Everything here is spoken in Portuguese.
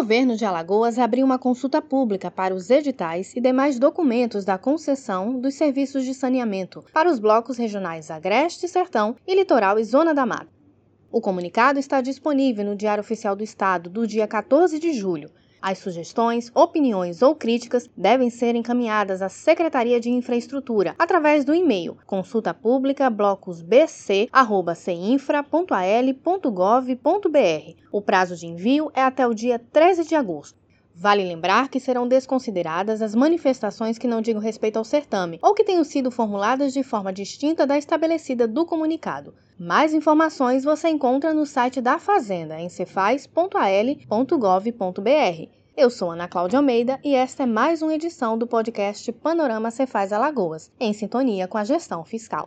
governo de Alagoas abriu uma consulta pública para os editais e demais documentos da concessão dos serviços de saneamento para os blocos regionais Agreste, Sertão e Litoral e Zona da Mata. O comunicado está disponível no Diário Oficial do Estado do dia 14 de julho. As sugestões, opiniões ou críticas devem ser encaminhadas à Secretaria de Infraestrutura através do e-mail consulta pública blocosbc@cinfra.al.gov.br. O prazo de envio é até o dia 13 de agosto. Vale lembrar que serão desconsideradas as manifestações que não digam respeito ao certame ou que tenham sido formuladas de forma distinta da estabelecida do comunicado. Mais informações você encontra no site da Fazenda em cefaz.al.gov.br. Eu sou Ana Cláudia Almeida e esta é mais uma edição do podcast Panorama Cefaz Alagoas, em sintonia com a gestão fiscal.